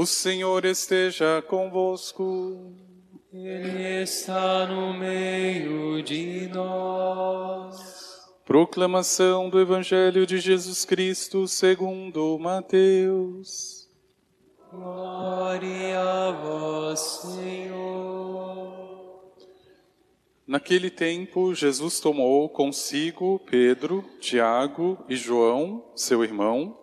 O Senhor esteja convosco. Ele está no meio de nós. Proclamação do Evangelho de Jesus Cristo segundo Mateus. Glória a vós, Senhor. Naquele tempo, Jesus tomou consigo Pedro, Tiago e João, seu irmão,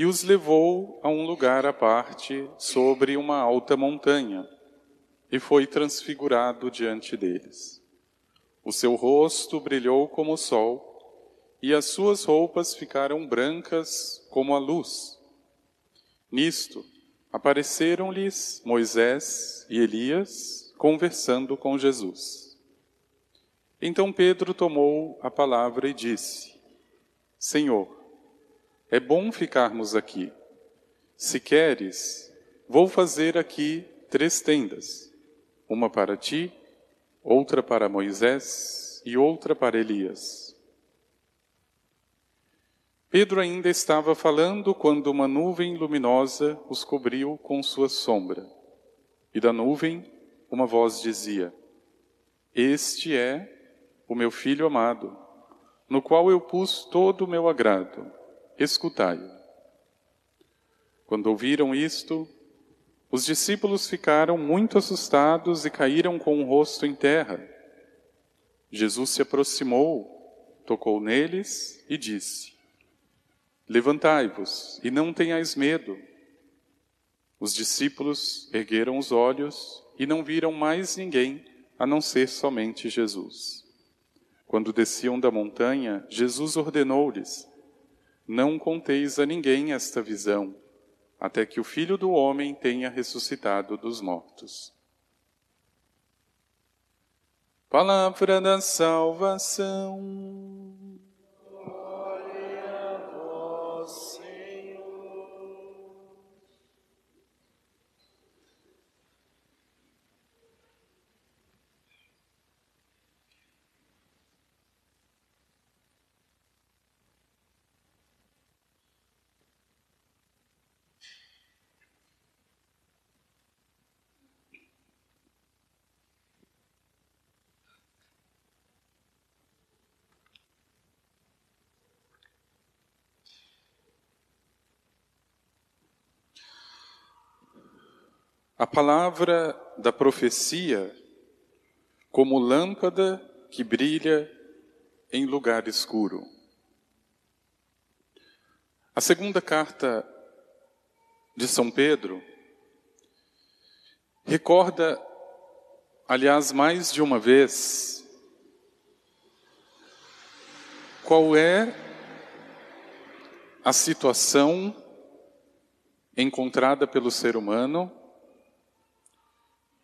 e os levou a um lugar à parte sobre uma alta montanha, e foi transfigurado diante deles. O seu rosto brilhou como o sol, e as suas roupas ficaram brancas como a luz. Nisto, apareceram-lhes Moisés e Elias conversando com Jesus. Então Pedro tomou a palavra e disse: Senhor, é bom ficarmos aqui. Se queres, vou fazer aqui três tendas: uma para ti, outra para Moisés e outra para Elias. Pedro ainda estava falando quando uma nuvem luminosa os cobriu com sua sombra. E da nuvem uma voz dizia: Este é o meu filho amado, no qual eu pus todo o meu agrado. Escutai-o. Quando ouviram isto, os discípulos ficaram muito assustados e caíram com o rosto em terra. Jesus se aproximou, tocou neles e disse: Levantai-vos e não tenhais medo. Os discípulos ergueram os olhos e não viram mais ninguém a não ser somente Jesus. Quando desciam da montanha, Jesus ordenou-lhes: Não conteis a ninguém esta visão, até que o Filho do Homem tenha ressuscitado dos mortos. Palavra da salvação. A palavra da profecia como lâmpada que brilha em lugar escuro. A segunda carta de São Pedro recorda, aliás, mais de uma vez, qual é a situação encontrada pelo ser humano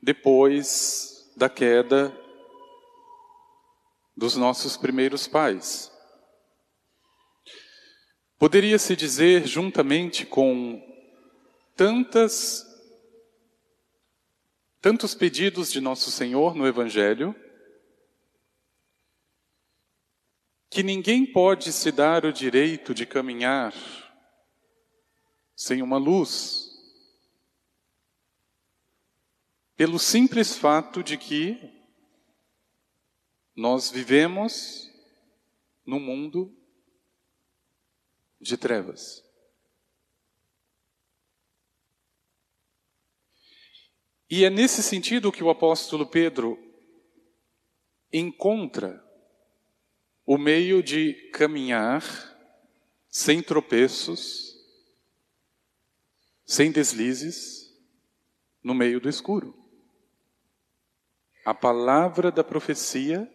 depois da queda dos nossos primeiros pais. Poderia-se dizer, juntamente com tantas tantos pedidos de nosso Senhor no evangelho, que ninguém pode se dar o direito de caminhar sem uma luz, pelo simples fato de que nós vivemos num mundo de trevas. E é nesse sentido que o apóstolo Pedro encontra o meio de caminhar sem tropeços, sem deslizes, no meio do escuro a palavra da profecia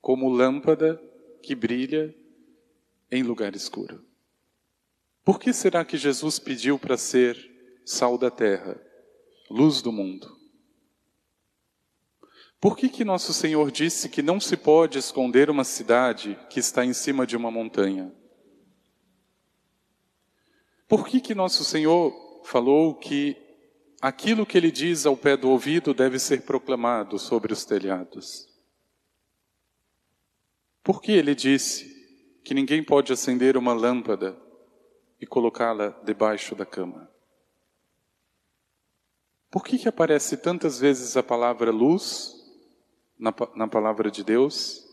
como lâmpada que brilha em lugar escuro. Por que será que Jesus pediu para ser sal da terra, luz do mundo? Por que, que nosso Senhor disse que não se pode esconder uma cidade que está em cima de uma montanha? Por que, que nosso Senhor falou que aquilo que ele diz ao pé do ouvido deve ser proclamado sobre os telhados. Por que ele disse que ninguém pode acender uma lâmpada e colocá-la debaixo da cama? Por que, que aparece tantas vezes a palavra luz na, na palavra de Deus?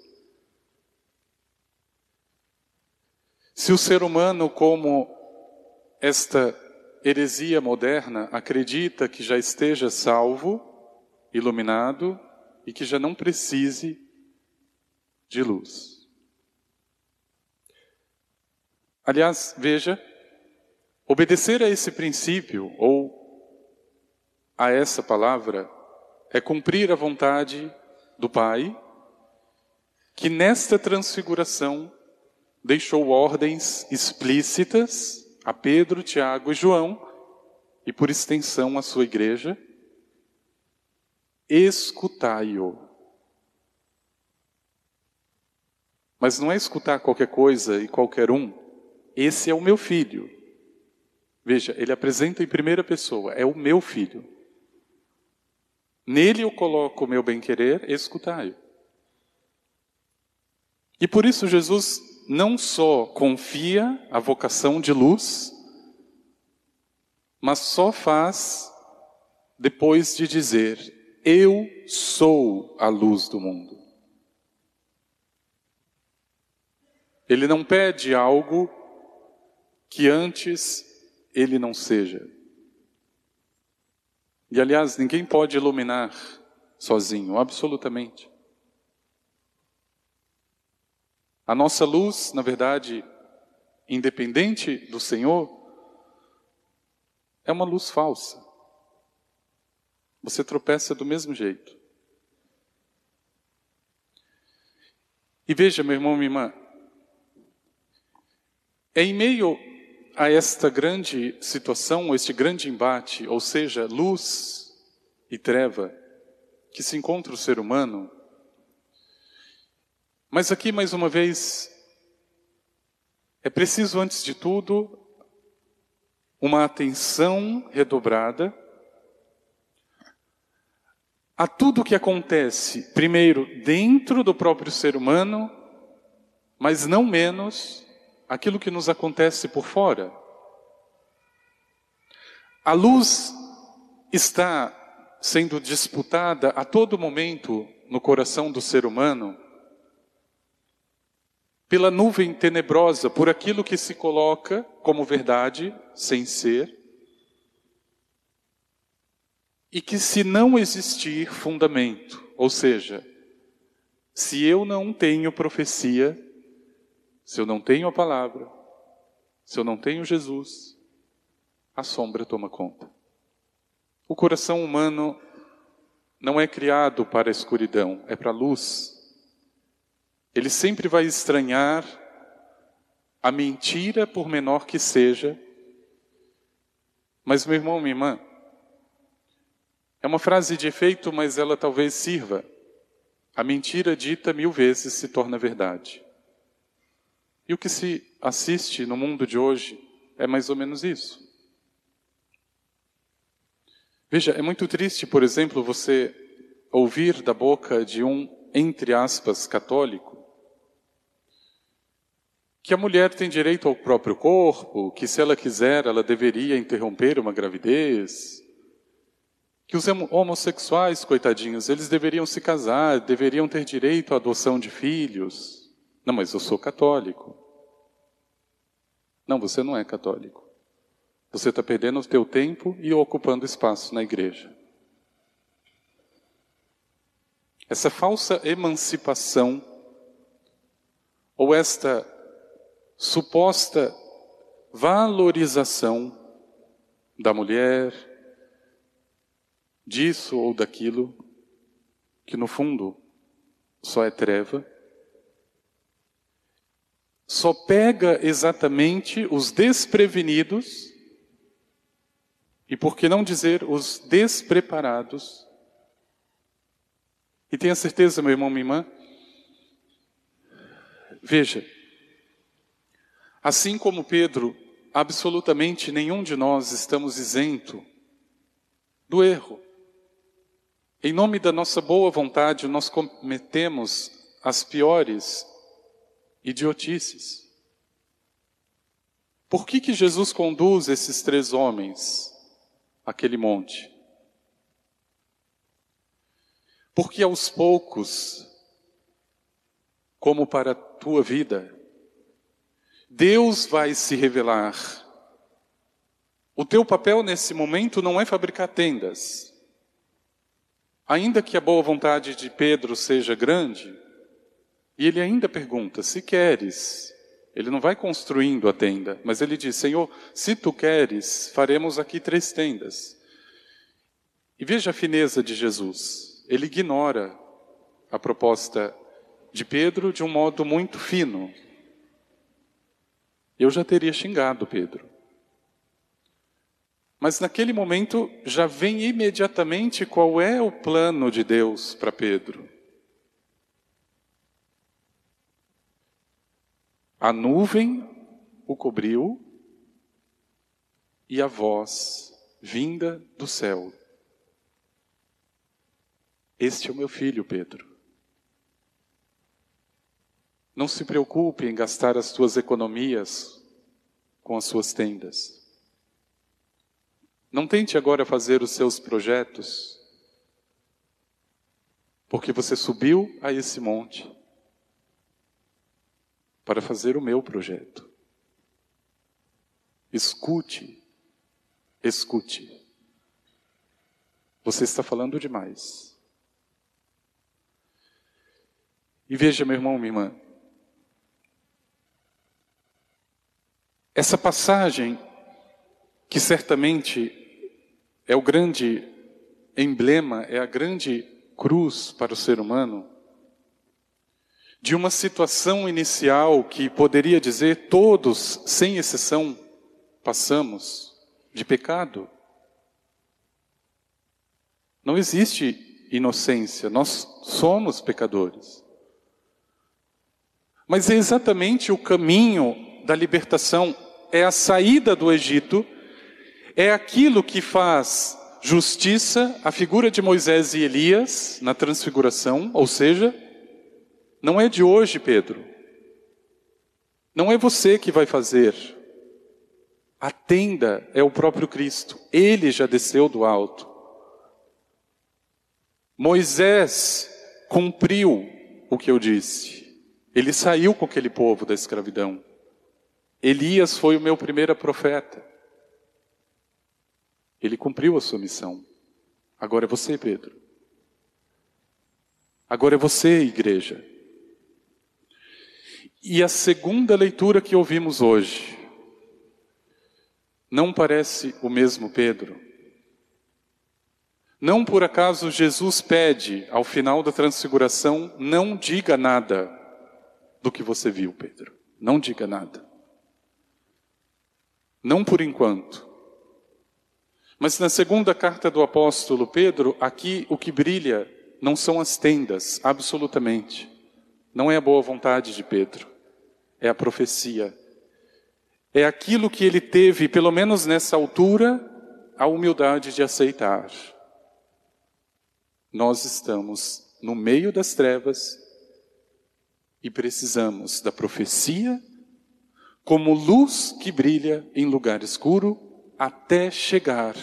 Se o ser humano, como esta heresia moderna, acredita que já esteja salvo, iluminado e que já não precise de luz. Aliás, veja, obedecer a esse princípio ou a essa palavra é cumprir a vontade do Pai, que nesta transfiguração deixou ordens explícitas a Pedro, Tiago e João, e por extensão a sua igreja, escutai-o. Mas não é escutar qualquer coisa e qualquer um. Esse é o meu filho. Veja, ele apresenta em primeira pessoa, é o meu filho. Nele eu coloco o meu bem-querer, escutai-o. E por isso Jesus não só confia a vocação de luz, mas só faz depois de dizer: Eu sou a luz do mundo. Ele não pede algo que antes ele não seja. E aliás, ninguém pode iluminar sozinho, absolutamente. A nossa luz, na verdade, independente do Senhor, é uma luz falsa. Você tropeça do mesmo jeito. E veja, meu irmão, minha irmã, é em meio a esta grande situação, este grande embate, ou seja, luz e treva, que se encontra o ser humano, mas aqui, mais uma vez, é preciso, antes de tudo, uma atenção redobrada a tudo que acontece, primeiro, dentro do próprio ser humano, mas não menos aquilo que nos acontece por fora. A luz está sendo disputada a todo momento no coração do ser humano pela nuvem tenebrosa, por aquilo que se coloca como verdade, sem ser, e que se não existir fundamento, ou seja, se eu não tenho profecia, se eu não tenho a palavra, se eu não tenho Jesus, a sombra toma conta. O coração humano não é criado para a escuridão, é para a luz. Ele sempre vai estranhar a mentira, por menor que seja. Mas, meu irmão, minha irmã, é uma frase de efeito, mas ela talvez sirva. A mentira dita mil vezes se torna verdade. E o que se assiste no mundo de hoje é mais ou menos isso. Veja, é muito triste, por exemplo, você ouvir da boca de um, entre aspas, católico, que a mulher tem direito ao próprio corpo, que se ela quiser, ela deveria interromper uma gravidez, que os homossexuais, coitadinhos, eles deveriam se casar, deveriam ter direito à adoção de filhos. Não, mas eu sou católico. Não, você não é católico. Você está perdendo o teu tempo e ocupando espaço na igreja. Essa falsa emancipação, ou esta suposta valorização da mulher, disso ou daquilo, que no fundo só é treva, só pega exatamente os desprevenidos e, por que não dizer, os despreparados. E tenha certeza, meu irmão, minha irmã, veja, Assim como Pedro, absolutamente nenhum de nós estamos isento do erro. Em nome da nossa boa vontade, nós cometemos as piores idiotices. Por que, que Jesus conduz esses três homens àquele monte? Porque aos poucos, como para a tua vida, Deus vai se revelar. O teu papel nesse momento não é fabricar tendas. Ainda que a boa vontade de Pedro seja grande, e ele ainda pergunta: se queres, ele não vai construindo a tenda, mas ele diz: Senhor, se tu queres, faremos aqui três tendas. E veja a fineza de Jesus. Ele ignora a proposta de Pedro de um modo muito fino. Eu já teria xingado Pedro. Mas naquele momento já vem imediatamente qual é o plano de Deus para Pedro. A nuvem o cobriu e a voz vinda do céu. Este é o meu filho, Pedro. Não se preocupe em gastar as tuas economias com as suas tendas. Não tente agora fazer os seus projetos, porque você subiu a esse monte para fazer o meu projeto. Escute, escute. Você está falando demais. E veja, meu irmão, minha irmã, essa passagem, que certamente é o grande emblema, é a grande cruz para o ser humano, de uma situação inicial que poderia dizer todos, sem exceção, passamos de pecado. Não existe inocência, nós somos pecadores. Mas é exatamente o caminho da libertação, é a saída do Egito, é aquilo que faz justiça a figura de Moisés e Elias na transfiguração, ou seja, não é de hoje, Pedro. Não é você que vai fazer. A tenda é o próprio Cristo. Ele já desceu do alto. Moisés cumpriu o que eu disse. Ele saiu com aquele povo da escravidão. Elias foi o meu primeiro profeta. Ele cumpriu a sua missão. Agora é você, Pedro. Agora é você, igreja. E a segunda leitura que ouvimos hoje, não parece o mesmo Pedro? Não por acaso Jesus pede, ao final da transfiguração, não diga nada do que você viu, Pedro. Não diga nada. Não por enquanto. Mas na segunda carta do apóstolo Pedro, aqui o que brilha não são as tendas, absolutamente. Não é a boa vontade de Pedro é a profecia. É aquilo que ele teve, pelo menos nessa altura, a humildade de aceitar. Nós estamos no meio das trevas e precisamos da profecia como luz que brilha em lugar escuro até chegar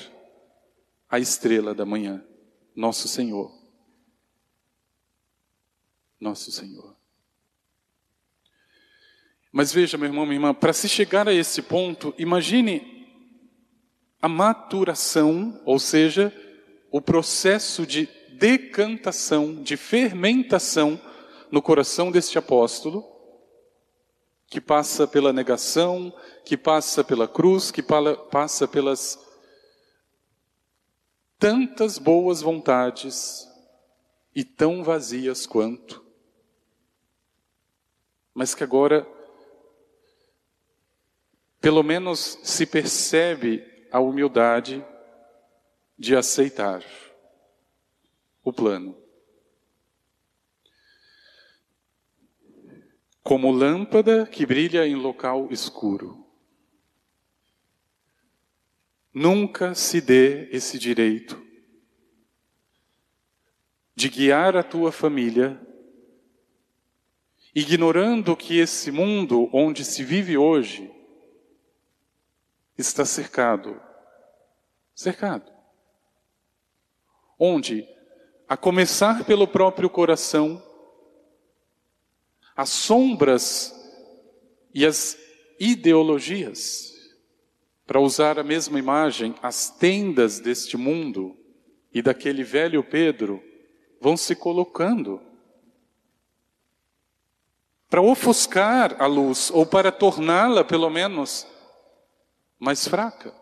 à estrela da manhã, nosso Senhor. Nosso Senhor. Mas veja, meu irmão, minha irmã, para se chegar a esse ponto, imagine a maturação, ou seja, o processo de decantação, de fermentação no coração deste apóstolo, que passa pela negação, que passa pela cruz, que passa pelas tantas boas vontades e tão vazias quanto, mas que agora pelo menos se percebe a humildade de aceitar o plano. Como lâmpada que brilha em local escuro. Nunca se dê esse direito de guiar a tua família, ignorando que esse mundo onde se vive hoje está cercado. Cercado. Onde a começar pelo próprio coração, as sombras e as ideologias, para usar a mesma imagem, as tendas deste mundo e daquele velho Pedro vão se colocando para ofuscar a luz ou para torná-la, pelo menos, mais fraca.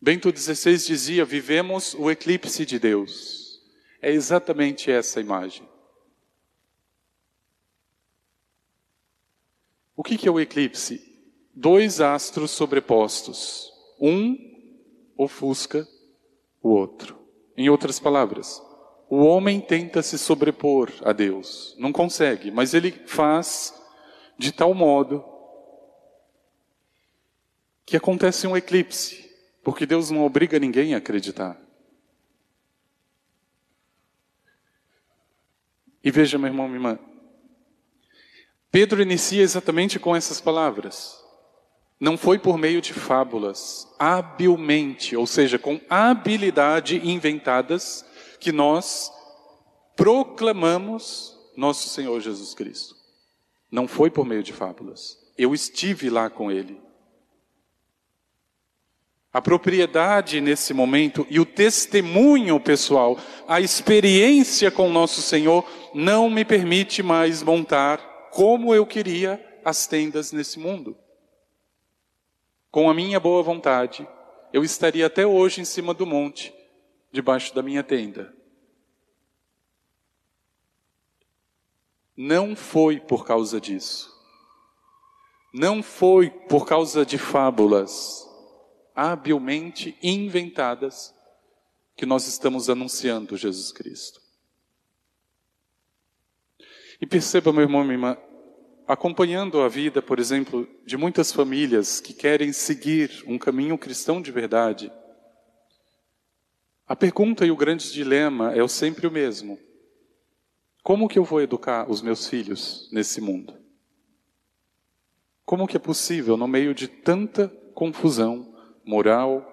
Bento XVI dizia: vivemos o eclipse de Deus. É exatamente essa imagem. O que é o eclipse? Dois astros sobrepostos. Um ofusca o outro. Em outras palavras, o homem tenta se sobrepor a Deus. Não consegue, mas ele faz de tal modo que acontece um eclipse, porque Deus não obriga ninguém a acreditar. E veja, meu irmão, minha irmã, Pedro inicia exatamente com essas palavras. Não foi por meio de fábulas, habilmente, ou seja, com habilidade inventadas, que nós proclamamos nosso Senhor Jesus Cristo. Não foi por meio de fábulas. Eu estive lá com ele. A propriedade nesse momento e o testemunho pessoal, a experiência com nosso Senhor não me permite mais montar como eu queria as tendas nesse mundo. Com a minha boa vontade, eu estaria até hoje em cima do monte, debaixo da minha tenda. Não foi por causa disso. Não foi por causa de fábulas habilmente inventadas que nós estamos anunciando Jesus Cristo. E perceba, meu irmão, minha irmã, acompanhando a vida, por exemplo, de muitas famílias que querem seguir um caminho cristão de verdade, a pergunta e o grande dilema é sempre o mesmo. Como que eu vou educar os meus filhos nesse mundo? Como que é possível, no meio de tanta confusão moral,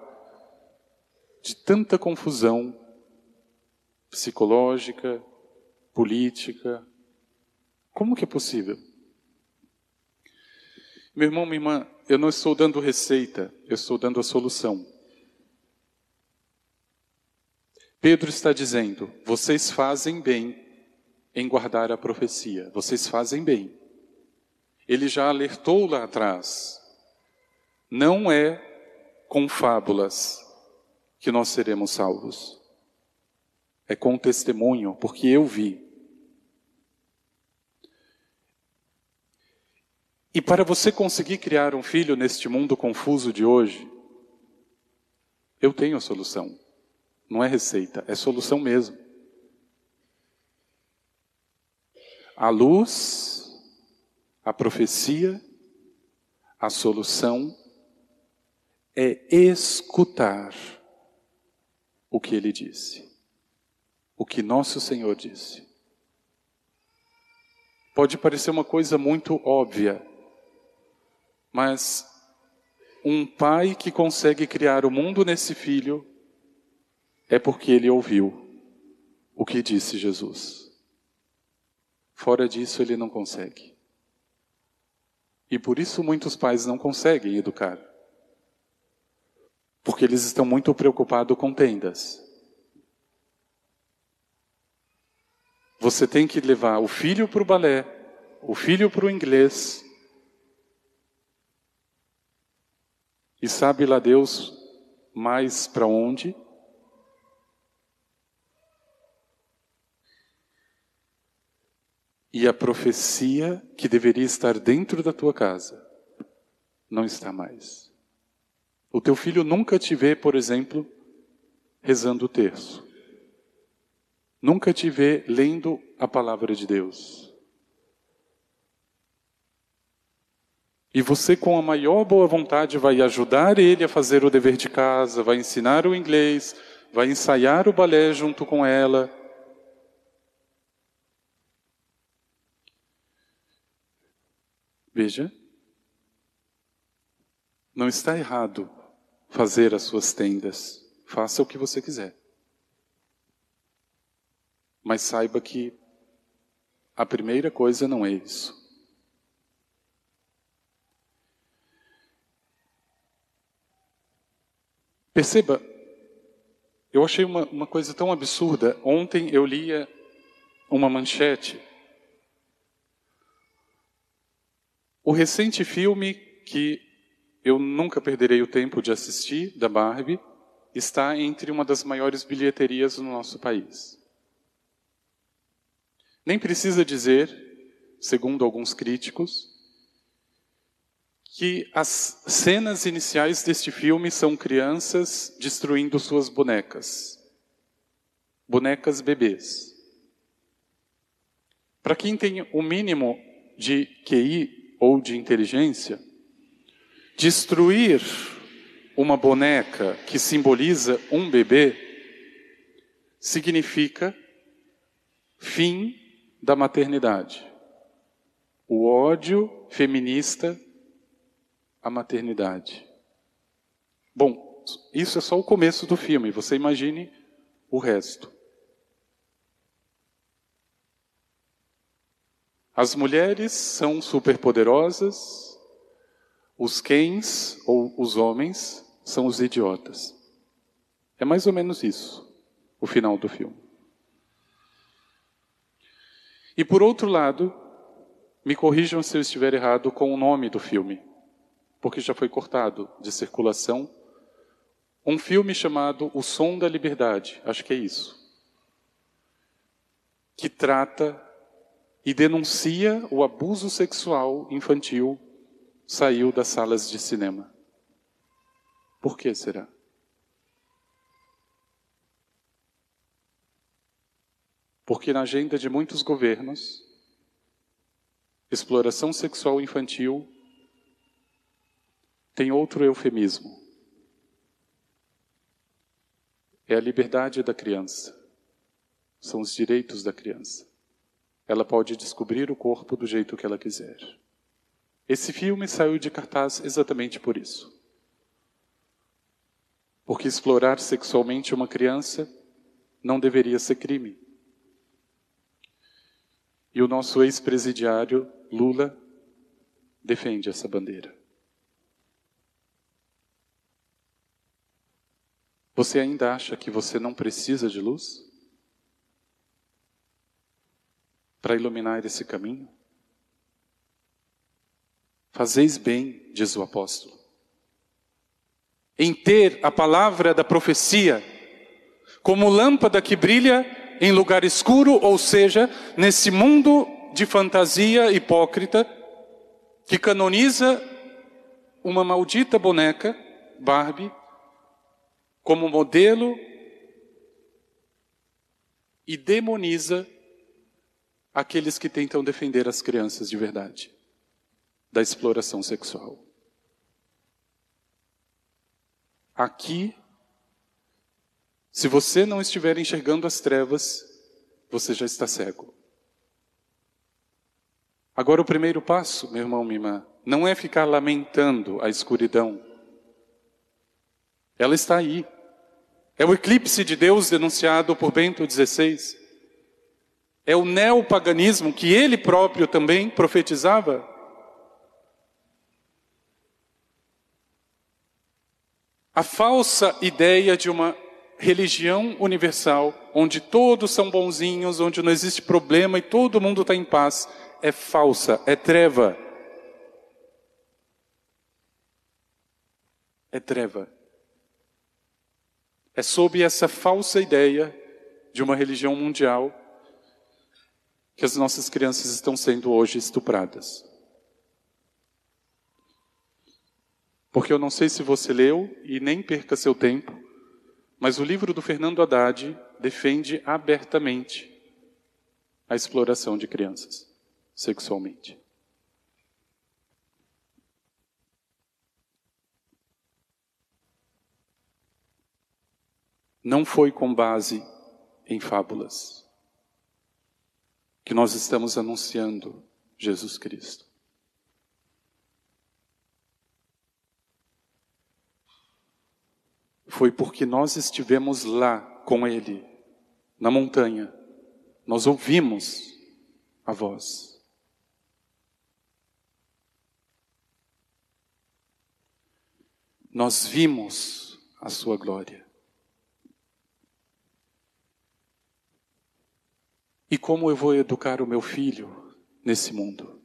de tanta confusão psicológica, política, como que é possível? Meu irmão, minha irmã, eu não estou dando receita, eu estou dando a solução. Pedro está dizendo: vocês fazem bem em guardar a profecia. Vocês fazem bem. Ele já alertou lá atrás. Não é com fábulas que nós seremos salvos. É com testemunho, porque eu vi. E para você conseguir criar um filho neste mundo confuso de hoje, eu tenho a solução. Não é receita, é solução mesmo. A luz, a profecia, a solução é escutar o que ele disse, o que nosso Senhor disse. Pode parecer uma coisa muito óbvia, mas um pai que consegue criar o mundo nesse filho é porque ele ouviu o que disse Jesus. Fora disso, ele não consegue. E por isso muitos pais não conseguem educar. Porque eles estão muito preocupados com tendas. Você tem que levar o filho para o balé, o filho para o inglês. E sabe lá Deus mais para onde? E a profecia que deveria estar dentro da tua casa não está mais. O teu filho nunca te vê, por exemplo, rezando o terço. Nunca te vê lendo a palavra de Deus. E você, com a maior boa vontade, vai ajudar ele a fazer o dever de casa, vai ensinar o inglês, vai ensaiar o balé junto com ela Veja, não está errado fazer as suas tendas. Faça o que você quiser. Mas saiba que a primeira coisa não é isso. Perceba, eu achei uma, uma coisa tão absurda. Ontem eu lia uma manchete. O recente filme que eu nunca perderei o tempo de assistir, da Barbie, está entre uma das maiores bilheterias no nosso país. Nem precisa dizer, segundo alguns críticos, que as cenas iniciais deste filme são crianças destruindo suas bonecas. Bonecas bebês. Para quem tem o mínimo de QI ou de inteligência, destruir uma boneca que simboliza um bebê significa fim da maternidade. O ódio feminista à maternidade. Bom, isso é só o começo do filme, você imagine o resto. As mulheres são superpoderosas, os quens ou os homens são os idiotas. É mais ou menos isso, o final do filme. E por outro lado, me corrijam se eu estiver errado com o nome do filme, porque já foi cortado de circulação. Um filme chamado O Som da Liberdade, acho que é isso, que trata e denuncia o abuso sexual infantil, saiu das salas de cinema. Por que será? Porque na agenda de muitos governos, exploração sexual infantil tem outro eufemismo. É a liberdade da criança. São os direitos da criança. Ela pode descobrir o corpo do jeito que ela quiser. Esse filme saiu de cartaz exatamente por isso. Porque explorar sexualmente uma criança não deveria ser crime. E o nosso ex-presidiário, Lula, defende essa bandeira. Você ainda acha que você não precisa de luz? Para iluminar esse caminho? Fazeis bem, diz o apóstolo em ter a palavra da profecia como lâmpada que brilha em lugar escuro, ou seja, nesse mundo de fantasia hipócrita que canoniza uma maldita boneca, Barbie, como modelo e demoniza aqueles que tentam defender as crianças de verdade da exploração sexual. Aqui, se você não estiver enxergando as trevas, você já está cego. Agora, o primeiro passo, meu irmão, minha irmã, não é ficar lamentando a escuridão. Ela está aí. É o eclipse de Deus denunciado por Bento XVI. É o neopaganismo que ele próprio também profetizava. A falsa ideia de uma religião universal, onde todos são bonzinhos, onde não existe problema e todo mundo está em paz, é falsa, é treva. É treva. É sob essa falsa ideia de uma religião mundial que as nossas crianças estão sendo hoje estupradas. Porque eu não sei se você leu e nem perca seu tempo, mas o livro do Fernando Haddad defende abertamente a exploração de crianças sexualmente. Não foi com base em fábulas que nós estamos anunciando Jesus Cristo. foi porque nós estivemos lá com Ele, na montanha, nós ouvimos a voz. Nós vimos a sua glória. E como eu vou educar o meu filho nesse mundo?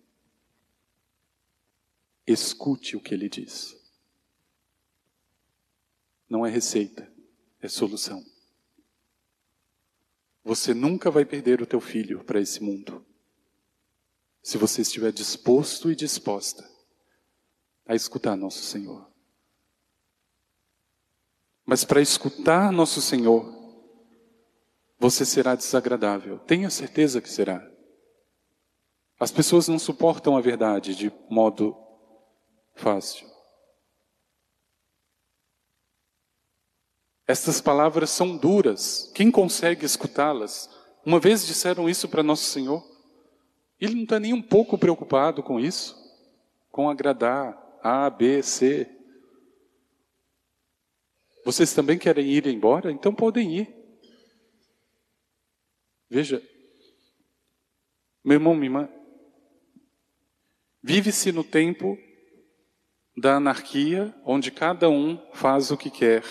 Escute o que ele diz. Não é receita, é solução. Você nunca vai perder o teu filho para esse mundo. Se você estiver disposto e disposta a escutar nosso Senhor. Mas para escutar nosso Senhor, você será desagradável. Tenha certeza que será. As pessoas não suportam a verdade de modo fácil. Estas palavras são duras. Quem consegue escutá-las? Uma vez disseram isso para Nosso Senhor. Ele não está nem um pouco preocupado com isso, com agradar A, B, C. Vocês também querem ir embora? Então podem ir. Veja, meu irmão, minha irmã, vive-se no tempo da anarquia, onde cada um faz o que quer.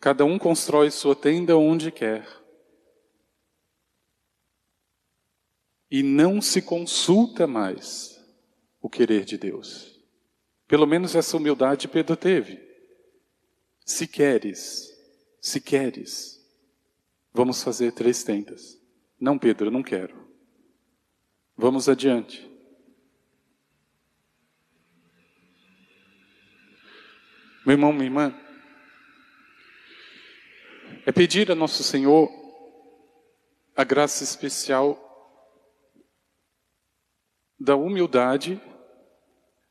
Cada um constrói sua tenda onde quer. E não se consulta mais o querer de Deus. Pelo menos essa humildade Pedro teve. Se queres, se queres, vamos fazer três tendas. Não, Pedro, não quero. Vamos adiante. Meu irmão, minha irmã, é pedir a Nosso Senhor a graça especial da humildade,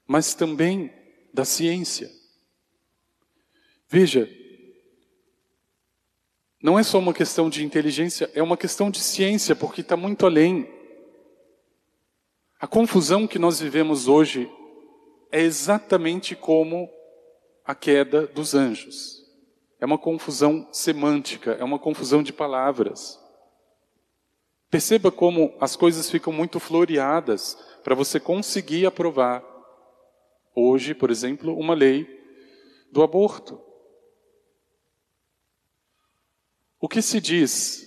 mas também da ciência. Veja, não é só uma questão de inteligência, é uma questão de ciência, porque está muito além. A confusão que nós vivemos hoje é exatamente como a queda dos anjos. É uma confusão semântica, é uma confusão de palavras. Perceba como as coisas ficam muito floreadas para você conseguir aprovar, hoje, por exemplo, uma lei do aborto. O que se diz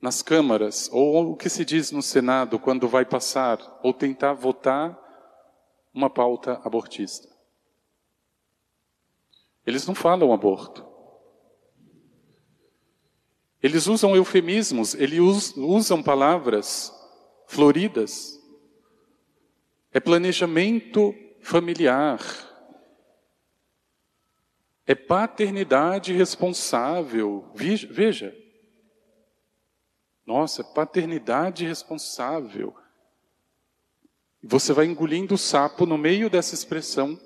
nas câmaras, ou o que se diz no Senado quando vai passar ou tentar votar uma pauta abortista? Eles não falam aborto. Eles usam eufemismos, eles usam palavras floridas. É planejamento familiar. É paternidade responsável. Veja. Nossa, paternidade responsável. Você vai engolindo o sapo no meio dessa expressão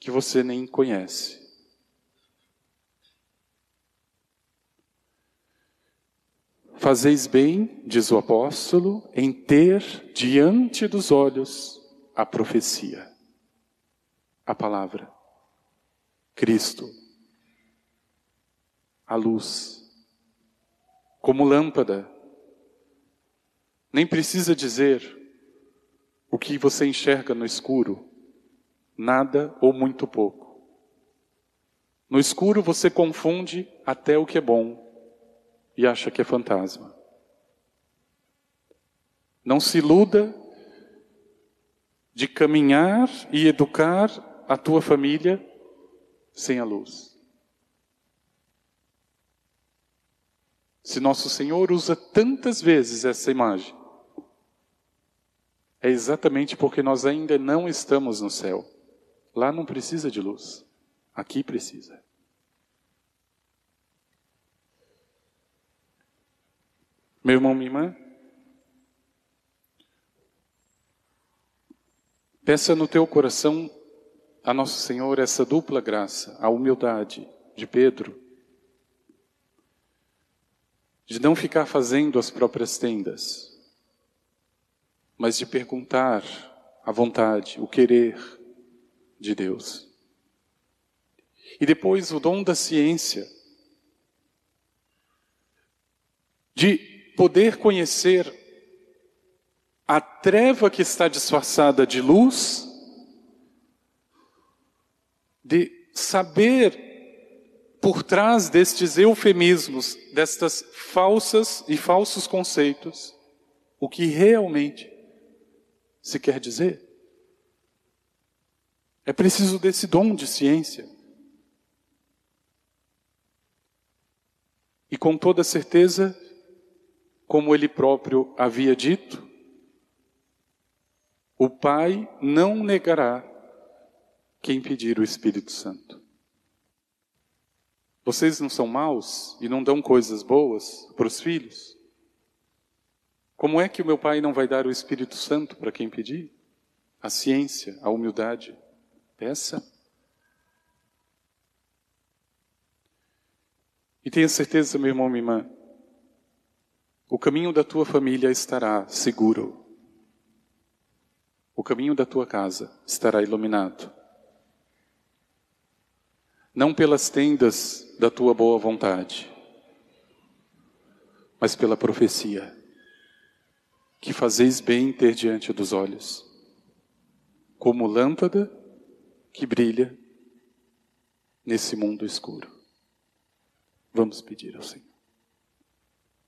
que você nem conhece. Fazeis bem, diz o apóstolo, em ter diante dos olhos a profecia, a palavra, Cristo, a luz, como lâmpada. Nem precisa dizer o que você enxerga no escuro, nada ou muito pouco. No escuro você confunde até o que é bom e acha que é fantasma. Não se iluda de caminhar e educar a tua família sem a luz. Se nosso Senhor usa tantas vezes essa imagem, é exatamente porque nós ainda não estamos no céu. Lá não precisa de luz, aqui precisa. Meu irmão, minha irmã, peça no teu coração a Nosso Senhor essa dupla graça, a humildade de Pedro, de não ficar fazendo as próprias tendas, mas de perguntar a vontade, o querer de Deus. E depois o dom da ciência, de poder conhecer a treva que está disfarçada de luz, de saber por trás destes eufemismos, destas falsas e falsos conceitos, o que realmente se quer dizer. É preciso desse dom de ciência. E com toda certeza, como ele próprio havia dito, o Pai não negará quem pedir o Espírito Santo. Vocês não são maus e não dão coisas boas para os filhos? Como é que o meu Pai não vai dar o Espírito Santo para quem pedir? A ciência, a humildade. Peça. E tenha certeza, meu irmão, minha irmã, o caminho da tua família estará seguro. O caminho da tua casa estará iluminado. Não pelas tendas da tua boa vontade, mas pela profecia que fazeis bem ter diante dos olhos, como lâmpada que brilha nesse mundo escuro. Vamos pedir ao Senhor.